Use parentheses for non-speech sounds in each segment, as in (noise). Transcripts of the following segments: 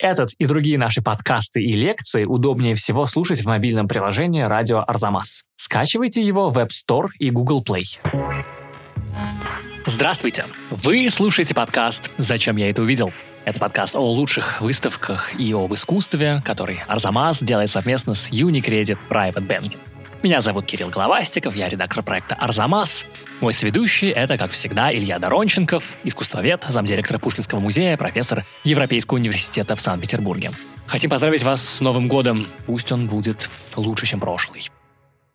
Этот и другие наши подкасты и лекции удобнее всего слушать в мобильном приложении «Радио Арзамас». Скачивайте его в App Store и Google Play. Здравствуйте! Вы слушаете подкаст «Зачем я это увидел?» Это подкаст о лучших выставках и об искусстве, который Арзамас делает совместно с Unicredit Private Banking. Меня зовут Кирилл Головастиков, я редактор проекта «Арзамас». Мой сведущий — это, как всегда, Илья Доронченков, искусствовед, замдиректора Пушкинского музея, профессор Европейского университета в Санкт-Петербурге. Хотим поздравить вас с Новым годом. Пусть он будет лучше, чем прошлый.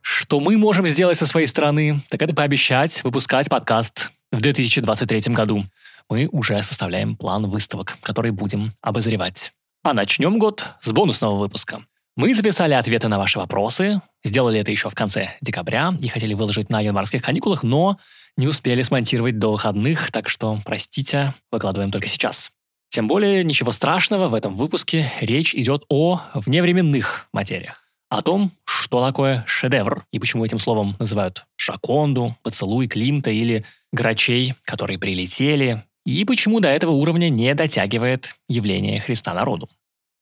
Что мы можем сделать со своей стороны, так это пообещать выпускать подкаст в 2023 году. Мы уже составляем план выставок, которые будем обозревать. А начнем год с бонусного выпуска — мы записали ответы на ваши вопросы, сделали это еще в конце декабря и хотели выложить на январских каникулах, но не успели смонтировать до выходных, так что, простите, выкладываем только сейчас. Тем более, ничего страшного, в этом выпуске речь идет о вневременных материях. О том, что такое шедевр и почему этим словом называют Шаконду, поцелуй Климта или грачей, которые прилетели, и почему до этого уровня не дотягивает явление Христа народу.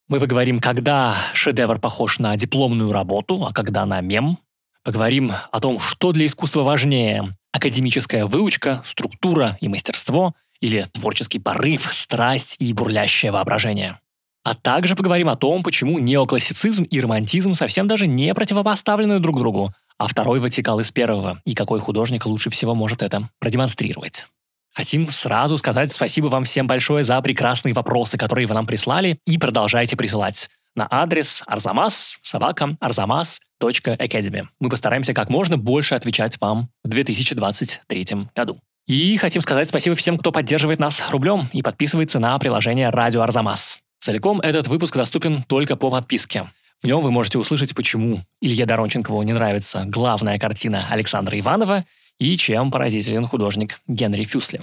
Мы поговорим, когда шедевр похож на дипломную работу, а когда на мем. Поговорим о том, что для искусства важнее – академическая выучка, структура и мастерство или творческий порыв, страсть и бурлящее воображение. А также поговорим о том, почему неоклассицизм и романтизм совсем даже не противопоставлены друг другу, а второй вытекал из первого, и какой художник лучше всего может это продемонстрировать. Хотим сразу сказать спасибо вам всем большое за прекрасные вопросы, которые вы нам прислали, и продолжайте присылать на адрес arzamas собака arzamas.academy. Мы постараемся как можно больше отвечать вам в 2023 году. И хотим сказать спасибо всем, кто поддерживает нас рублем и подписывается на приложение «Радио Арзамас». Целиком этот выпуск доступен только по подписке. В нем вы можете услышать, почему Илье Доронченкову не нравится главная картина Александра Иванова – и чем поразителен художник Генри Фюсли.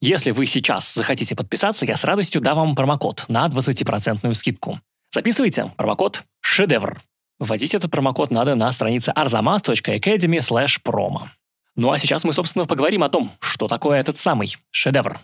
Если вы сейчас захотите подписаться, я с радостью дам вам промокод на 20% скидку. Записывайте промокод «Шедевр». Вводить этот промокод надо на странице arzamas.academy promo. Ну а сейчас мы, собственно, поговорим о том, что такое этот самый шедевр.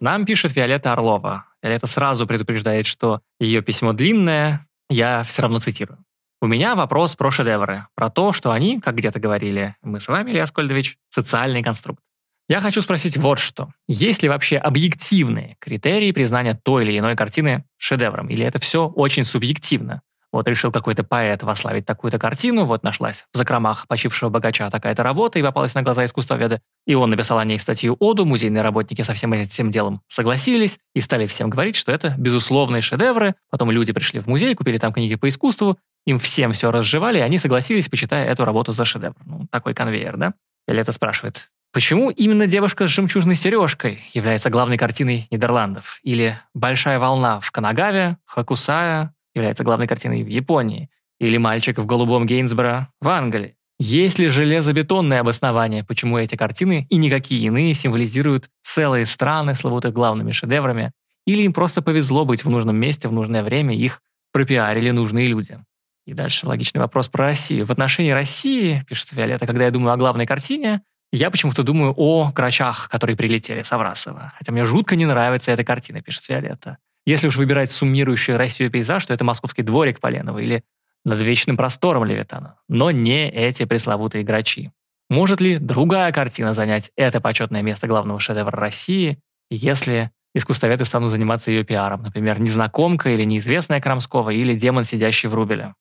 Нам пишет Виолетта Орлова. Виолетта сразу предупреждает, что ее письмо длинное, я все равно цитирую. У меня вопрос про шедевры, про то, что они, как где-то говорили, мы с вами, Илья Скольдович, социальный конструкт. Я хочу спросить вот что. Есть ли вообще объективные критерии признания той или иной картины шедевром? Или это все очень субъективно? Вот решил какой-то поэт вославить такую-то картину, вот нашлась в закромах почившего богача такая-то работа и попалась на глаза искусствоведа, и он написал о ней статью Оду, музейные работники со всем этим делом согласились и стали всем говорить, что это безусловные шедевры, потом люди пришли в музей, купили там книги по искусству, им всем все разжевали, и они согласились, почитая эту работу за шедевр. Ну, такой конвейер, да? Или спрашивает, почему именно «Девушка с жемчужной сережкой» является главной картиной Нидерландов? Или «Большая волна» в Канагаве, Хакусая является главной картиной в Японии? Или «Мальчик в голубом Гейнсборо» в Англии? Есть ли железобетонное обоснование, почему эти картины и никакие иные символизируют целые страны, славутых главными шедеврами? Или им просто повезло быть в нужном месте в нужное время, их пропиарили нужные люди? И дальше логичный вопрос про Россию. В отношении России, пишет Виолетта, когда я думаю о главной картине, я почему-то думаю о крачах, которые прилетели с Аврасова. Хотя мне жутко не нравится эта картина, пишет Виолетта. Если уж выбирать суммирующий Россию пейзаж, то это московский дворик Поленова или над вечным простором Левитана. Но не эти пресловутые грачи. Может ли другая картина занять это почетное место главного шедевра России, если искусствоведы станут заниматься ее пиаром? Например, «Незнакомка» или «Неизвестная Крамского» или «Демон, сидящий в Рубеле».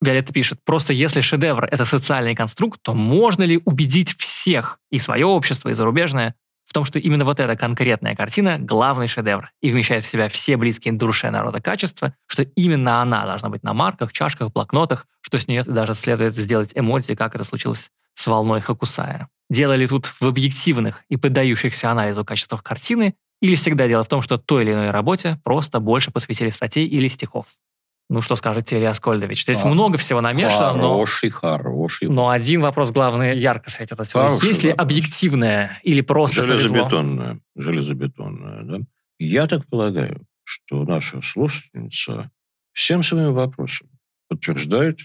Виолетта пишет, просто если шедевр — это социальный конструкт, то можно ли убедить всех, и свое общество, и зарубежное, в том, что именно вот эта конкретная картина — главный шедевр и вмещает в себя все близкие душе народа качества, что именно она должна быть на марках, чашках, блокнотах, что с нее даже следует сделать эмодзи, как это случилось с волной Хакусая. Дело ли тут в объективных и поддающихся анализу качествах картины, или всегда дело в том, что той или иной работе просто больше посвятили статей или стихов? Ну, что скажете, Илья Скольдович? Здесь а, много всего намешано, хороший, но... Хороший, Но один вопрос, главный, ярко светит отсюда. Хороший Есть ли вопрос. объективное или просто Железобетонное. Повезло? Железобетонное, да? Я так полагаю, что наша слушательница всем своим вопросом подтверждает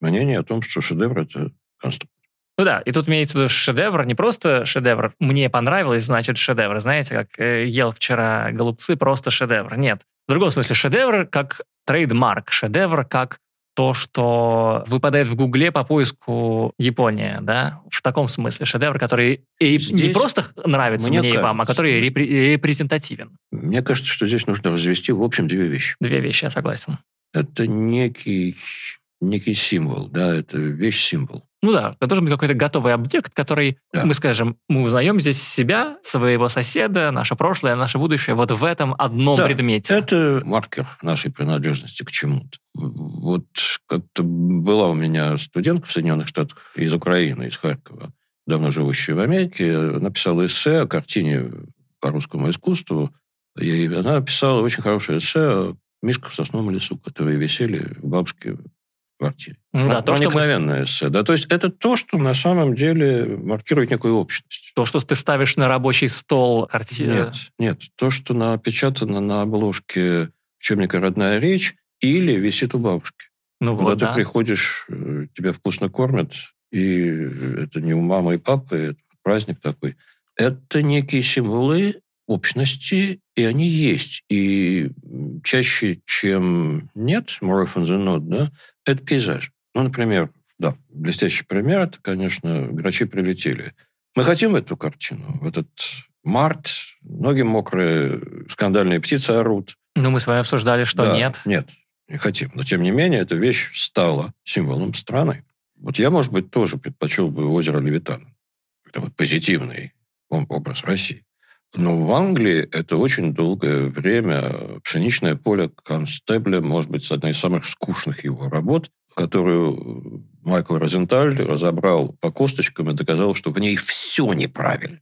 мнение о том, что шедевр – это конструкт. Ну да, и тут имеется в виду шедевр, не просто шедевр, мне понравилось, значит шедевр. Знаете, как э, ел вчера голубцы, просто шедевр. Нет, В другом смысле, шедевр как трейдмарк, шедевр как то, что выпадает в Гугле по поиску Япония, да, в таком смысле шедевр, который здесь не просто нравится мне, мне кажется, и вам, а который репre- репрезентативен. Мне кажется, что здесь нужно развести в общем две вещи. Две вещи, я согласен. Это некий, некий символ, да, это вещь-символ. Ну да, это должен быть какой-то готовый объект, который, да. мы скажем, мы узнаем здесь себя, своего соседа, наше прошлое, наше будущее вот в этом одном да, предмете. это маркер нашей принадлежности к чему-то. Вот как-то была у меня студентка в Соединенных Штатах из Украины, из Харькова, давно живущая в Америке, написала эссе о картине по русскому искусству, и она писала очень хорошее эссе о мишках в сосновом лесу, которые висели у бабушки квартире. Ну, да, то, Проникновенное мы... эссе. Да? То есть это то, что на самом деле маркирует некую общность. То, что ты ставишь на рабочий стол картину? Нет, нет. То, что напечатано на обложке учебника «Родная речь» или висит у бабушки. Ну, Когда вот, ты да. приходишь, э, тебя вкусно кормят, и это не у мамы и папы, это праздник такой. Это некие символы общности, и они есть. И чаще, чем нет, more often than not, да, это пейзаж. Ну, например, да, блестящий пример, это, конечно, «Грачи прилетели». Мы хотим эту картину, в этот март, ноги мокрые, скандальные птицы орут. Ну, мы с вами обсуждали, что да, нет. Нет, не хотим. Но, тем не менее, эта вещь стала символом страны. Вот я, может быть, тоже предпочел бы озеро Левитан. Это вот позитивный образ России. Но в Англии это очень долгое время пшеничное поле Констебля, может быть, одна из самых скучных его работ, которую Майкл Розенталь разобрал по косточкам и доказал, что в ней все неправильно.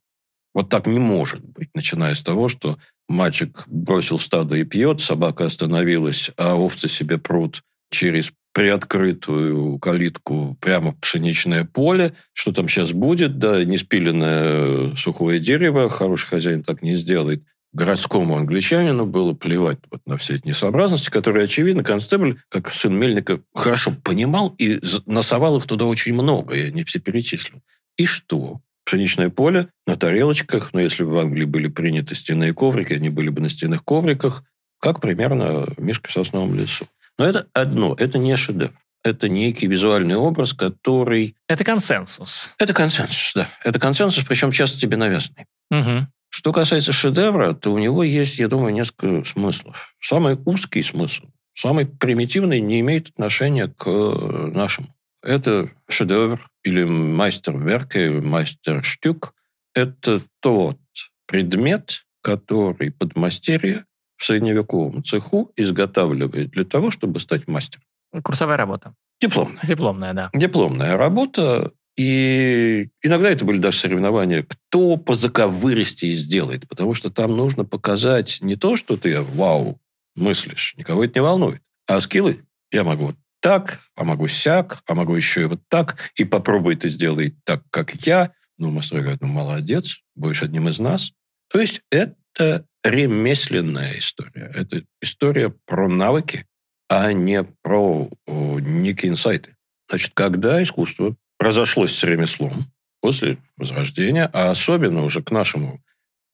Вот так не может быть, начиная с того, что мальчик бросил стадо и пьет, собака остановилась, а овцы себе прут через приоткрытую калитку прямо в пшеничное поле. Что там сейчас будет? Да, не спиленное сухое дерево. Хороший хозяин так не сделает. Городскому англичанину было плевать вот на все эти несообразности, которые, очевидно, констебль, как сын Мельника, хорошо понимал и насовал их туда очень много, я не все перечислил. И что? Пшеничное поле на тарелочках, но если бы в Англии были приняты стенные коврики, они были бы на стенных ковриках, как примерно мишка в сосновом лесу. Но это одно, это не шедевр. Это некий визуальный образ, который... Это консенсус. Это консенсус, да. Это консенсус, причем часто тебе навязанный. Угу. Что касается шедевра, то у него есть, я думаю, несколько смыслов. Самый узкий смысл, самый примитивный, не имеет отношения к нашему. Это шедевр или мастер-верк, или мастер-штюк. Это тот предмет, который подмастерье в средневековом цеху изготавливает для того, чтобы стать мастером. Курсовая работа. Дипломная. Дипломная, да. Дипломная работа. И иногда это были даже соревнования, кто по заковырости сделает, потому что там нужно показать не то, что ты вау мыслишь, никого это не волнует, а скиллы. Я могу вот так, а могу сяк, а могу еще и вот так, и попробуй ты сделай так, как я. Ну, мастер говорит, ну, молодец, будешь одним из нас. То есть это ремесленная история. Это история про навыки, а не про о, некие инсайты. Значит, когда искусство разошлось с ремеслом после Возрождения, а особенно уже к нашему,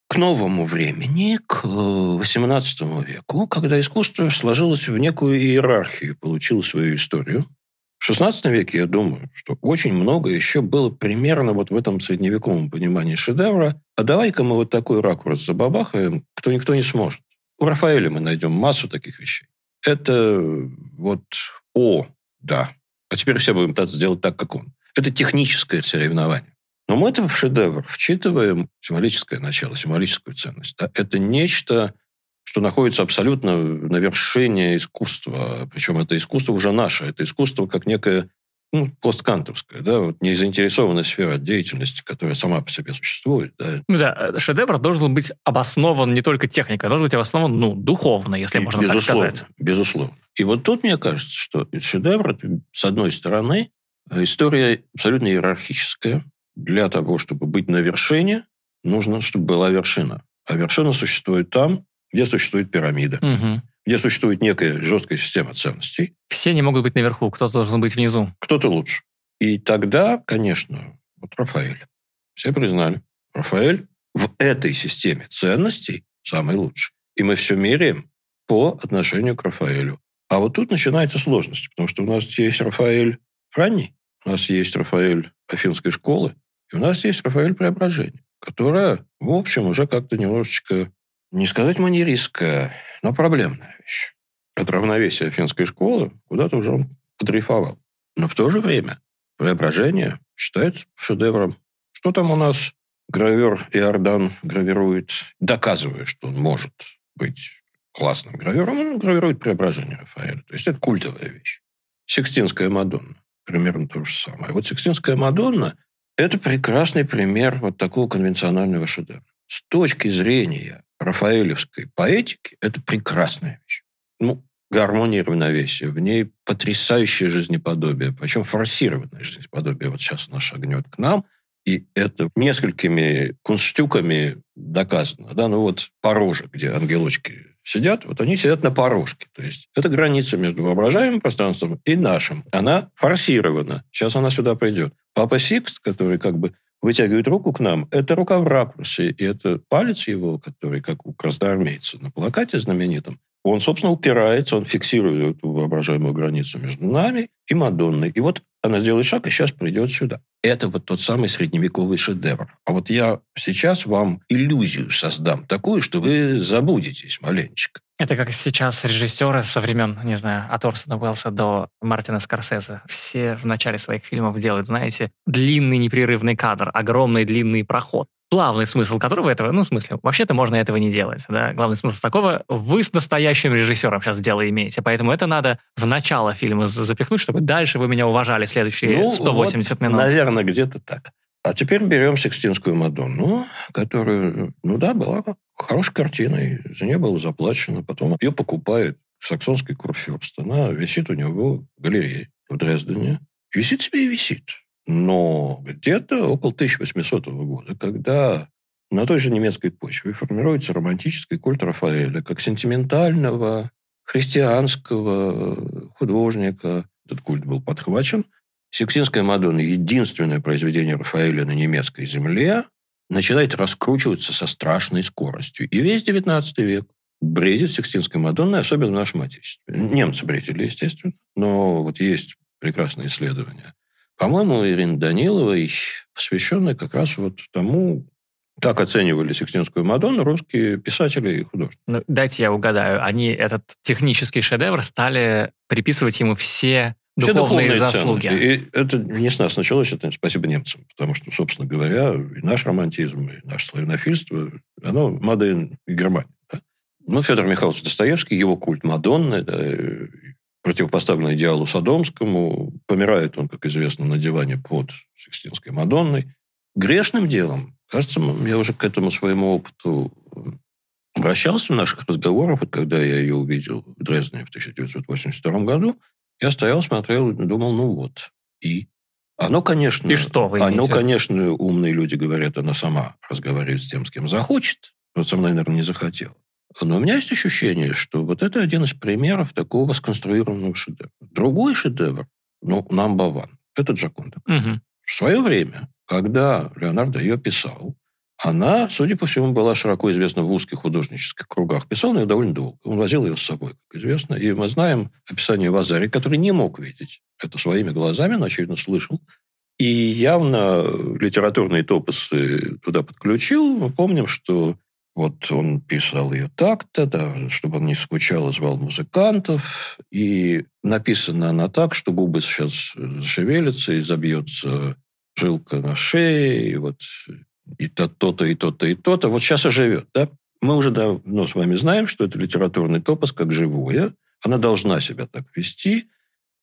к новому времени, к XVIII веку, когда искусство сложилось в некую иерархию, получило свою историю, в XVI веке, я думаю, что очень много еще было примерно вот в этом средневековом понимании шедевра. А давай-ка мы вот такой ракурс забабахаем, кто никто не сможет. У Рафаэля мы найдем массу таких вещей. Это вот «О, да, а теперь все будем сделать так, как он». Это техническое соревнование. Но мы это в шедевр вчитываем символическое начало, символическую ценность. Да? Это нечто, что находится абсолютно на вершине искусства. Причем это искусство уже наше. Это искусство как некое ну, посткантовская, да, вот незаинтересованная сфера деятельности, которая сама по себе существует. Да. Ну да, шедевр должен быть обоснован не только техникой, а должен быть обоснован, ну, духовно, если И, можно безусловно, так сказать. Безусловно. И вот тут, мне кажется, что шедевр, с одной стороны, история абсолютно иерархическая. Для того, чтобы быть на вершине, нужно, чтобы была вершина. А вершина существует там, где существует пирамида, угу. где существует некая жесткая система ценностей. Все не могут быть наверху, кто-то должен быть внизу. Кто-то лучше. И тогда, конечно, вот Рафаэль. Все признали. Рафаэль в этой системе ценностей самый лучший. И мы все меряем по отношению к Рафаэлю. А вот тут начинается сложность, потому что у нас есть Рафаэль ранний, у нас есть Рафаэль Афинской школы, и у нас есть Рафаэль Преображение, которая, в общем, уже как-то немножечко, не сказать манеристская, но проблемная вещь. От равновесия Афинской школы куда-то уже он подрейфовал. Но в то же время Преображение считается шедевром. Что там у нас гравер Иордан гравирует, доказывая, что он может быть классным гравером, он гравирует преображение Рафаэля. То есть это культовая вещь. Сикстинская Мадонна. Примерно то же самое. Вот Сикстинская Мадонна – это прекрасный пример вот такого конвенционального шедевра. С точки зрения рафаэлевской поэтики, это прекрасная вещь. Ну, гармония и равновесие. В ней потрясающее жизнеподобие, причем форсированное жизнеподобие. Вот сейчас она шагнет к нам, и это несколькими кунстюками доказано. Да? Ну вот порожек, где ангелочки сидят, вот они сидят на порожке. То есть это граница между воображаемым пространством и нашим. Она форсирована. Сейчас она сюда придет. Папа Сикст, который как бы вытягивает руку к нам, это рука в ракурсе, и это палец его, который, как у красноармейца на плакате знаменитом, он, собственно, упирается, он фиксирует эту воображаемую границу между нами и Мадонной. И вот она сделает шаг, и сейчас придет сюда. Это вот тот самый средневековый шедевр. А вот я сейчас вам иллюзию создам такую, что вы забудетесь маленечко. Это как сейчас режиссеры со времен, не знаю, от Орсона Уэллса до Мартина Скорсезе. Все в начале своих фильмов делают, знаете, длинный непрерывный кадр, огромный длинный проход главный смысл которого этого, ну, в смысле, вообще-то можно этого не делать, да, главный смысл такого, вы с настоящим режиссером сейчас дело имеете, поэтому это надо в начало фильма запихнуть, чтобы дальше вы меня уважали следующие ну, 180 вот, минут. Наверное, где-то так. А теперь берем Сикстинскую Мадонну, которая, ну да, была хорошей картиной, за нее было заплачено, потом ее покупает саксонский курфюрст, она висит у него в галерее в Дрездене, висит себе и висит. Но где-то около 1800 года, когда на той же немецкой почве формируется романтический культ Рафаэля как сентиментального христианского художника. Этот культ был подхвачен. Сикстинская Мадонна, единственное произведение Рафаэля на немецкой земле, начинает раскручиваться со страшной скоростью. И весь XIX век бредит Сикстинской Мадонной, особенно в нашем Отечестве. Немцы бредили, естественно, но вот есть прекрасные исследования по-моему, Ирина Даниловой, посвященная как раз вот тому, как оценивали Сикстинскую Мадонну русские писатели и художники. Ну, дайте я угадаю. Они этот технический шедевр стали приписывать ему все все духовные, духовные заслуги. Ценности. И это не с нас началось, это спасибо немцам. Потому что, собственно говоря, и наш романтизм, и наше славянофильство, оно Маден и Германия. Да? Ну, Федор Михайлович Достоевский, его культ Мадонны, да, противопоставлен идеалу Содомскому. Помирает он, как известно, на диване под Сикстинской Мадонной. Грешным делом, кажется, я уже к этому своему опыту обращался в наших разговорах, вот когда я ее увидел в Дрездене в 1982 году, я стоял, смотрел думал, ну вот, и оно, конечно... И что вы Оно, конечно, умные люди говорят, она сама разговаривает с тем, с кем захочет. Вот со мной, наверное, не захотела. Но у меня есть ощущение, что вот это один из примеров такого сконструированного шедевра. Другой шедевр, ну, number one, это Джаконда. Угу. В свое время, когда Леонардо ее писал, она, судя по всему, была широко известна в узких художнических кругах. Писал ее довольно долго. Он возил ее с собой, как известно. И мы знаем описание Вазари, который не мог видеть это своими глазами, но, очевидно, слышал. И явно литературные топосы туда подключил. Мы помним, что вот он писал ее так-то, да, чтобы он не скучал, звал музыкантов. И написана она так, что губы сейчас зашевелятся и забьется жилка на шее, и вот и то-то, и то-то, и то-то. Вот сейчас и живет, да? Мы уже давно с вами знаем, что это литературный топос как живое. Она должна себя так вести.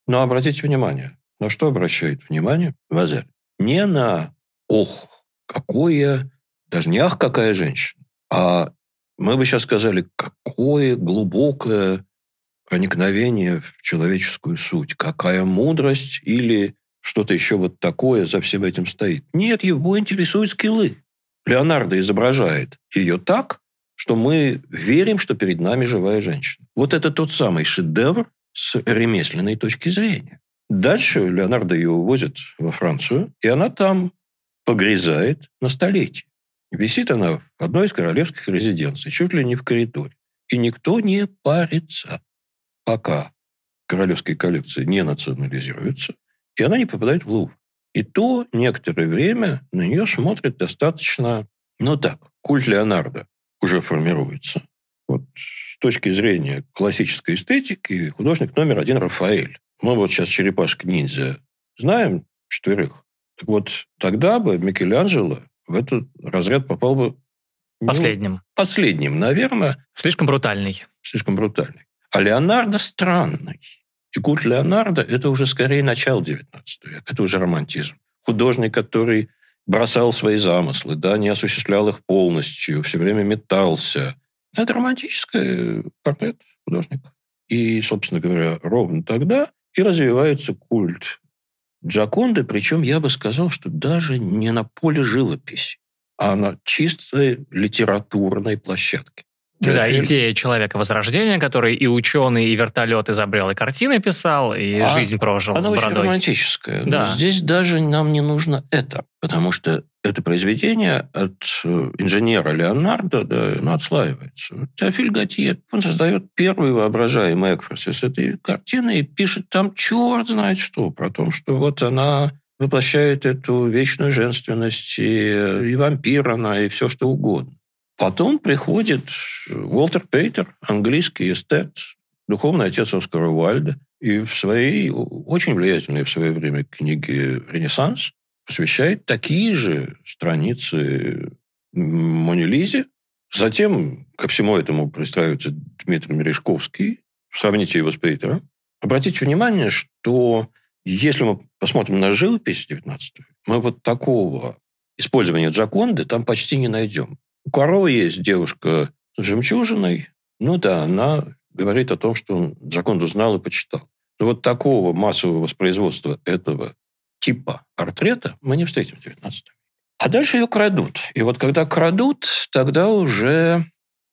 Но обратите внимание, на что обращает внимание Вазель? Не на «ох, какое...» Даже не «ах, какая женщина», а мы бы сейчас сказали, какое глубокое проникновение в человеческую суть, какая мудрость или что-то еще вот такое за всем этим стоит. Нет, его интересуют скиллы. Леонардо изображает ее так, что мы верим, что перед нами живая женщина. Вот это тот самый шедевр с ремесленной точки зрения. Дальше Леонардо ее увозят во Францию, и она там погрязает на столетие. Висит она в одной из королевских резиденций, чуть ли не в коридоре. И никто не парится, пока королевские коллекции не национализируются, и она не попадает в Лувр. И то некоторое время на нее смотрят достаточно, ну так, культ Леонардо уже формируется. Вот с точки зрения классической эстетики художник номер один Рафаэль. Мы вот сейчас «Черепашка-ниндзя» знаем четверых. Так вот, тогда бы Микеланджело в этот разряд попал бы... Ну, последним. Последним, наверное. Слишком брутальный. Слишком брутальный. А Леонардо странный. И культ Леонардо – это уже скорее начало XIX века, это уже романтизм. Художник, который бросал свои замыслы, да, не осуществлял их полностью, все время метался. Это романтический портрет художника. И, собственно говоря, ровно тогда и развивается культ Джаконды, причем я бы сказал, что даже не на поле живописи, а на чистой литературной площадке. Да, фильм. идея человека Возрождения, который и ученый, и вертолет изобрел, и картины писал, и а жизнь прожил она с бородой. очень романтическая. Да. Но здесь даже нам не нужно это, потому что это произведение от э, инженера Леонардо да, оно отслаивается. Теофиль Готье, он создает первый воображаемый экфрасис этой картины и пишет там черт знает что, про то, что вот она воплощает эту вечную женственность и, и вампира, и все что угодно. Потом приходит Уолтер Пейтер, английский эстет, духовный отец Оскара Уальда, и в своей очень влиятельной в свое время книге «Ренессанс» посвящает такие же страницы Монелизе. Затем ко всему этому пристраивается Дмитрий Мережковский. Сравните его с Пейтером. Обратите внимание, что если мы посмотрим на живопись 19 века, мы вот такого использования Джаконды там почти не найдем. У Каро есть девушка с жемчужиной. Ну да, она говорит о том, что он Джаконду знал и почитал. Но вот такого массового воспроизводства этого типа портрета мы не встретим в 19 веке. А дальше ее крадут. И вот когда крадут, тогда уже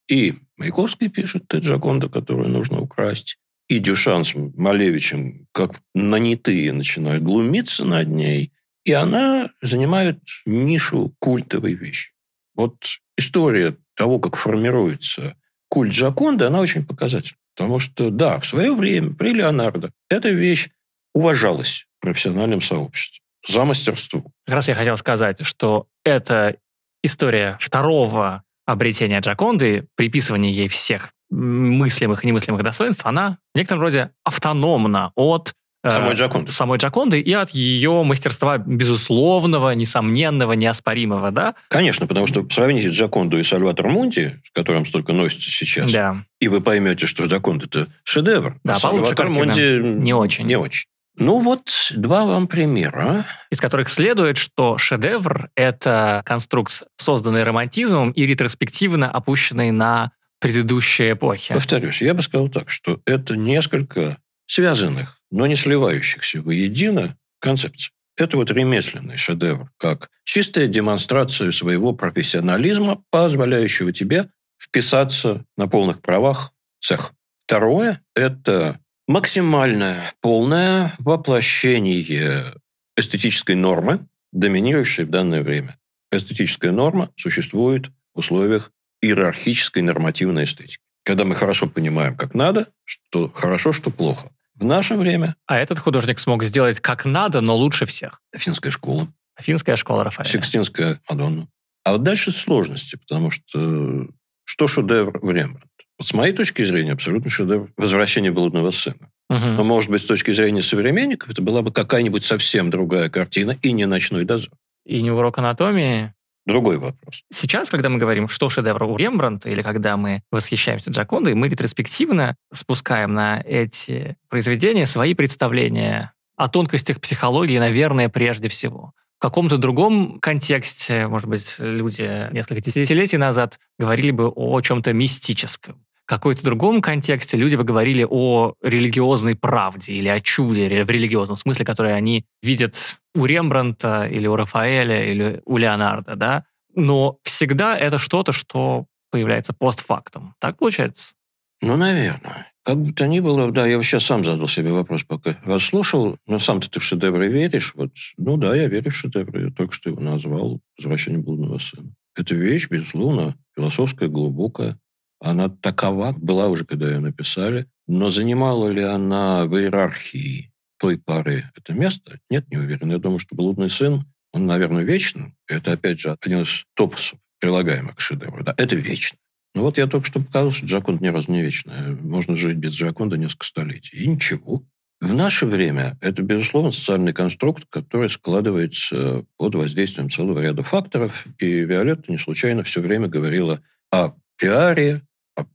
и Маяковский пишет «Ты Джаконда, которую нужно украсть», и Дюшан с Малевичем, как нанятые, начинают глумиться над ней, и она занимает нишу культовой вещи. Вот история того, как формируется культ Джаконда, она очень показательна. Потому что, да, в свое время при Леонардо эта вещь уважалась в профессиональном сообществе за мастерство. Как раз я хотел сказать, что эта история второго обретения Джаконды, приписывания ей всех мыслимых и немыслимых достоинств, она в некотором роде автономна от самой Джаконды. Самой Джаконды и от ее мастерства безусловного, несомненного, неоспоримого, да? Конечно, потому что сравните Джаконду и Сальватор Мунти, с которым столько носится сейчас, да. и вы поймете, что Джаконда – это шедевр, да, а Сальватор Мунти не очень. Не очень. Ну вот два вам примера. Из которых следует, что шедевр – это конструкт, созданный романтизмом и ретроспективно опущенный на предыдущие эпохи. Повторюсь, я бы сказал так, что это несколько связанных но не сливающихся воедино концепций. Это вот ремесленный шедевр, как чистая демонстрация своего профессионализма, позволяющего тебе вписаться на полных правах в цех. Второе – это максимальное, полное воплощение эстетической нормы, доминирующей в данное время. Эстетическая норма существует в условиях иерархической нормативной эстетики. Когда мы хорошо понимаем, как надо, что хорошо, что плохо – в наше время... А этот художник смог сделать как надо, но лучше всех. Финская школа. Финская школа Рафаэля. Секстинская Мадонна. А вот дальше сложности, потому что что шедевр в Рембрандт? Вот с моей точки зрения, абсолютно шедевр «Возвращение блудного сына». Угу. Но, может быть, с точки зрения современников, это была бы какая-нибудь совсем другая картина и не «Ночной дозор». И не урок анатомии, Другой вопрос. Сейчас, когда мы говорим, что шедевр у Рембрандта, или когда мы восхищаемся Джакондой, мы ретроспективно спускаем на эти произведения свои представления о тонкостях психологии, наверное, прежде всего. В каком-то другом контексте, может быть, люди несколько десятилетий назад говорили бы о чем-то мистическом. Какой-то другом контексте люди бы говорили о религиозной правде или о чуде в религиозном смысле, который они видят у Рембранта или у Рафаэля или у Леонардо, да, но всегда это что-то, что появляется постфактом. Так получается? Ну, наверное. Как бы то ни было, да, я сейчас сам задал себе вопрос, пока вас слушал, но сам-то ты в шедевры веришь? Вот, ну да, я верю в шедевры, я только что его назвал «Возвращение блудного сына». Это вещь, безусловно, философская, глубокая. Она такова была уже, когда ее написали. Но занимала ли она в иерархии той поры это место? Нет, не уверен. Я думаю, что «Блудный сын», он, наверное, вечный. Это, опять же, один из топусов, прилагаемых к шедевру. Да, это вечно. Ну вот я только что показал, что Джаконда ни разу не вечная. Можно жить без Джаконда несколько столетий. И ничего. В наше время это, безусловно, социальный конструкт, который складывается под воздействием целого ряда факторов. И Виолетта не случайно все время говорила о пиаре,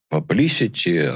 publicity,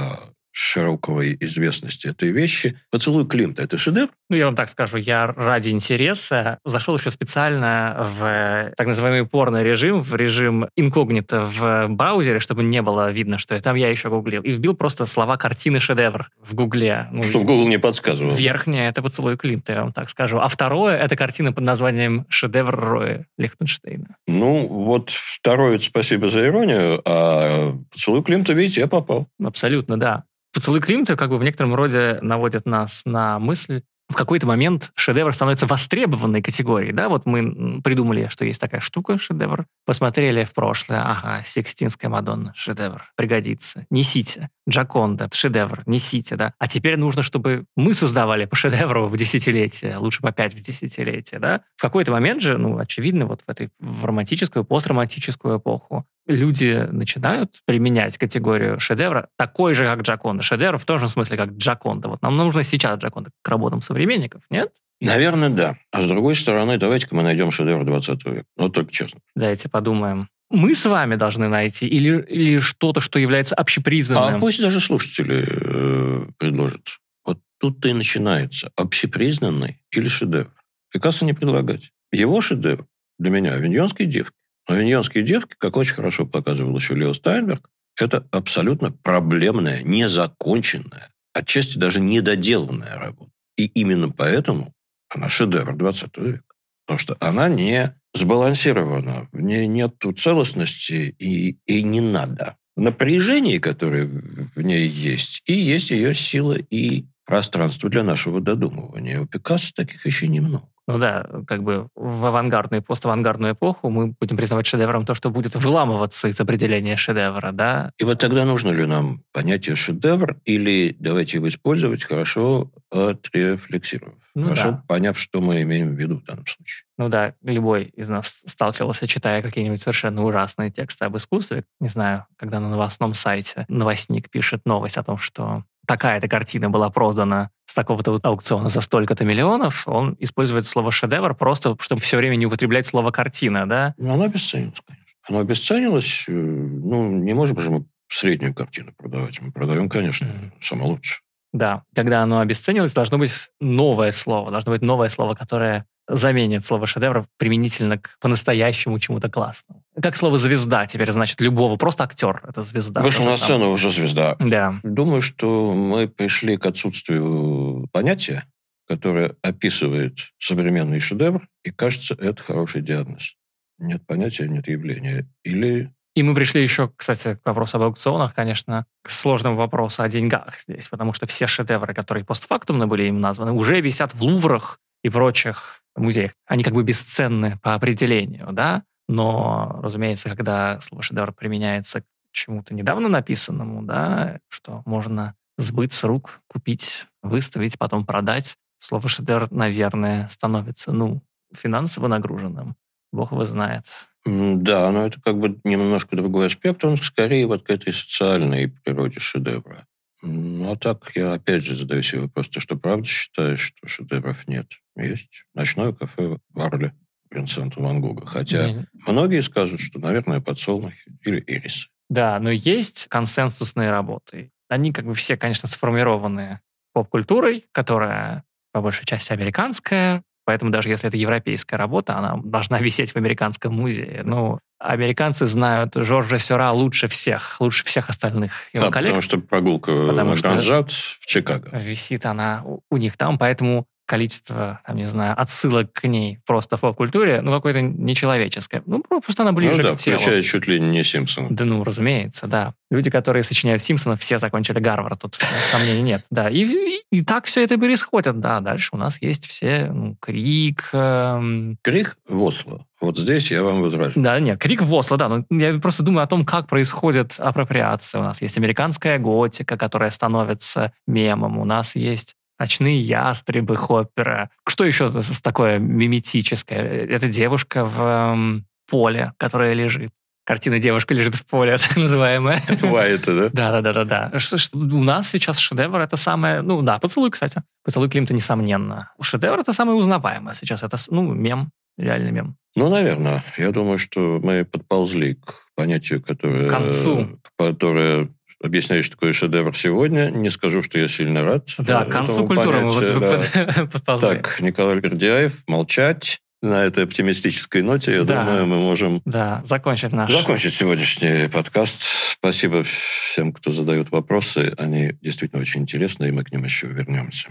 широкой известности этой вещи. «Поцелуй Климта» — это шедевр? Ну, я вам так скажу, я ради интереса зашел еще специально в так называемый порный режим, в режим инкогнито в браузере, чтобы не было видно, что там я еще гуглил. И вбил просто слова картины шедевр в гугле. Ну, Чтобы Google не подсказывал. Верхняя — это «Поцелуй Климта», я вам так скажу. А второе — это картина под названием «Шедевр Роя Лихтенштейна». Ну, вот второе — спасибо за иронию, а «Поцелуй Климта», видите, я попал. Абсолютно, да. Поцелуй Климта как бы в некотором роде наводит нас на мысль, в какой-то момент шедевр становится востребованной категорией. Да? Вот мы придумали, что есть такая штука, шедевр. Посмотрели в прошлое. Ага, Сикстинская Мадонна, шедевр. Пригодится. Несите. Джаконда, шедевр. Несите, да. А теперь нужно, чтобы мы создавали по шедевру в десятилетие, лучше по пять в десятилетие, да. В какой-то момент же, ну, очевидно, вот в этой в романтическую, постромантическую эпоху люди начинают применять категорию шедевра такой же, как Джаконда. Шедевр в том же смысле, как Джаконда. Вот нам нужно сейчас Джаконда к работам современников, нет? Наверное, да. А с другой стороны, давайте-ка мы найдем шедевр 20 века. Ну, только честно. Давайте подумаем. Мы с вами должны найти или, или что-то, что является общепризнанным? А пусть даже слушатели э, предложат. Вот тут-то и начинается. Общепризнанный или шедевр? Пикассо не предлагать. Его шедевр для меня – «Авиньонские девки». «Авиньонские девки», как очень хорошо показывал еще Лео Стайнберг, это абсолютно проблемная, незаконченная, отчасти даже недоделанная работа. И именно поэтому она шедевр 20 века. Потому что она не сбалансирована, в ней нет целостности и, и не надо. Напряжение, которое в ней есть, и есть ее сила и пространство для нашего додумывания. У Пикассо таких еще немного. Ну да, как бы в авангардную и поставангардную эпоху мы будем признавать шедевром то, что будет выламываться из определения шедевра, да? И вот тогда нужно ли нам понятие шедевр или давайте его использовать, хорошо отрефлексировав? Ну, хорошо да. поняв, что мы имеем в виду в данном случае. Ну да, любой из нас сталкивался, читая какие-нибудь совершенно ужасные тексты об искусстве. Не знаю, когда на новостном сайте новостник пишет новость о том, что такая-то картина была продана с такого-то аукциона за столько-то миллионов, он использует слово «шедевр» просто, чтобы все время не употреблять слово «картина», да? Ну, оно обесценилось, конечно. Оно обесценилось. Э, ну, не можем же мы среднюю картину продавать. Мы продаем, конечно, mm-hmm. самое лучшее. Да, когда оно обесценилось, должно быть новое слово, должно быть новое слово, которое заменит слово шедевр применительно к по-настоящему чему-то классному. Как слово «звезда» теперь значит любого, просто актер — это звезда. Вышел на сцену самое. уже звезда. Да. Думаю, что мы пришли к отсутствию понятия, которое описывает современный шедевр, и кажется, это хороший диагноз. Нет понятия, нет явления. Или и мы пришли еще, кстати, к вопросу об аукционах, конечно, к сложному вопросу о деньгах здесь, потому что все шедевры, которые постфактумно были им названы, уже висят в луврах и прочих музеях. Они как бы бесценны по определению, да, но, разумеется, когда слово шедевр применяется к чему-то недавно написанному, да, что можно сбыть с рук, купить, выставить, потом продать, слово шедевр, наверное, становится, ну, финансово нагруженным. Бог его знает. Да, но это как бы немножко другой аспект. Он скорее вот к этой социальной природе шедевра. Ну, а так я опять же задаю себе вопрос, ты что, правда считаешь, что шедевров нет? Есть. Ночное кафе в Арле Винсента Ван Гога. Хотя mm многие скажут, что, наверное, подсолнухи или ирисы. Да, но есть консенсусные работы. Они как бы все, конечно, сформированы поп-культурой, которая по большей части американская, Поэтому даже если это европейская работа, она должна (laughs) висеть в американском музее. Ну, американцы знают Жоржа Сюра лучше всех, лучше всех остальных его да, коллег. потому что прогулка потому на Гранжат в Чикаго. Висит она у них там, поэтому количество, там, не знаю, отсылок к ней просто в поп-культуре, ну, какое-то нечеловеческое. Ну, просто она ближе ну, да, к телу. включая чуть ли не Симпсона. Да ну, разумеется, да. Люди, которые сочиняют Симпсонов, все закончили Гарвард, тут сомнений нет. Да, и, и, и так все это происходит. Да, дальше у нас есть все, ну, Крик. Эм... Крик в Осло. Вот здесь я вам возражу. Да, нет, Крик в Осло, да. Но я просто думаю о том, как происходит апроприация. У нас есть американская готика, которая становится мемом. У нас есть ночные ястребы Хоппера. Что еще такое миметическое? Это девушка в эм, поле, которая лежит. Картина «Девушка лежит в поле», (laughs) так называемая. Это да? Да, да, да, да, да. Что, что, у нас сейчас шедевр это самое, ну да, поцелуй, кстати. Поцелуй Климта, несомненно. Шедевр это самое узнаваемое сейчас. Это, ну, мем, реальный мем. Ну, наверное. Я думаю, что мы подползли к понятию, которое... К концу. Которое объясняю, что такое шедевр сегодня. Не скажу, что я сильно рад. Да, к концу культуры мы да. (laughs) подползли. Так, Николай Гордяев, молчать. На этой оптимистической ноте, я да. думаю, мы можем да, закончить наш... Закончить сегодняшний подкаст. Спасибо всем, кто задает вопросы. Они действительно очень интересны, и мы к ним еще вернемся.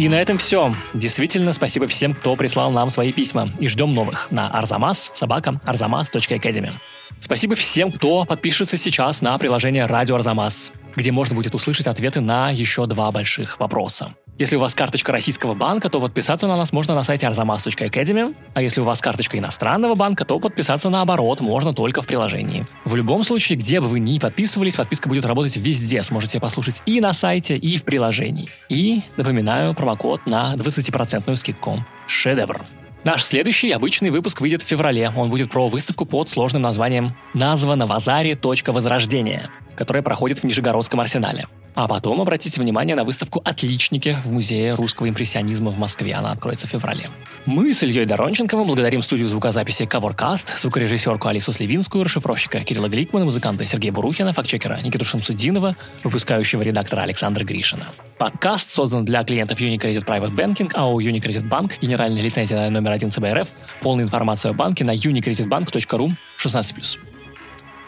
И на этом все. Действительно, спасибо всем, кто прислал нам свои письма. И ждем новых на arzamas собака arzamas.academy. Спасибо всем, кто подпишется сейчас на приложение «Радио Арзамас», где можно будет услышать ответы на еще два больших вопроса. Если у вас карточка российского банка, то подписаться на нас можно на сайте arzamas.academy, а если у вас карточка иностранного банка, то подписаться наоборот можно только в приложении. В любом случае, где бы вы ни подписывались, подписка будет работать везде, сможете послушать и на сайте, и в приложении. И, напоминаю, промокод на 20% скидку. Шедевр. Наш следующий обычный выпуск выйдет в феврале. Он будет про выставку под сложным названием «Названа в Азаре. Точка возрождения», которая проходит в Нижегородском арсенале. А потом обратите внимание на выставку «Отличники» в Музее русского импрессионизма в Москве. Она откроется в феврале. Мы с Ильей Доронченковым благодарим студию звукозаписи Covercast, звукорежиссерку Алису Сливинскую, расшифровщика Кирилла Гликмана, музыканта Сергея Бурухина, фактчекера Никиту Шамсудинова, выпускающего редактора Александра Гришина. Подкаст создан для клиентов Unicredit Private Banking, а у Unicredit Bank генеральная лицензия номер один ЦБРФ. Полная информация о банке на unicreditbank.ru 16+.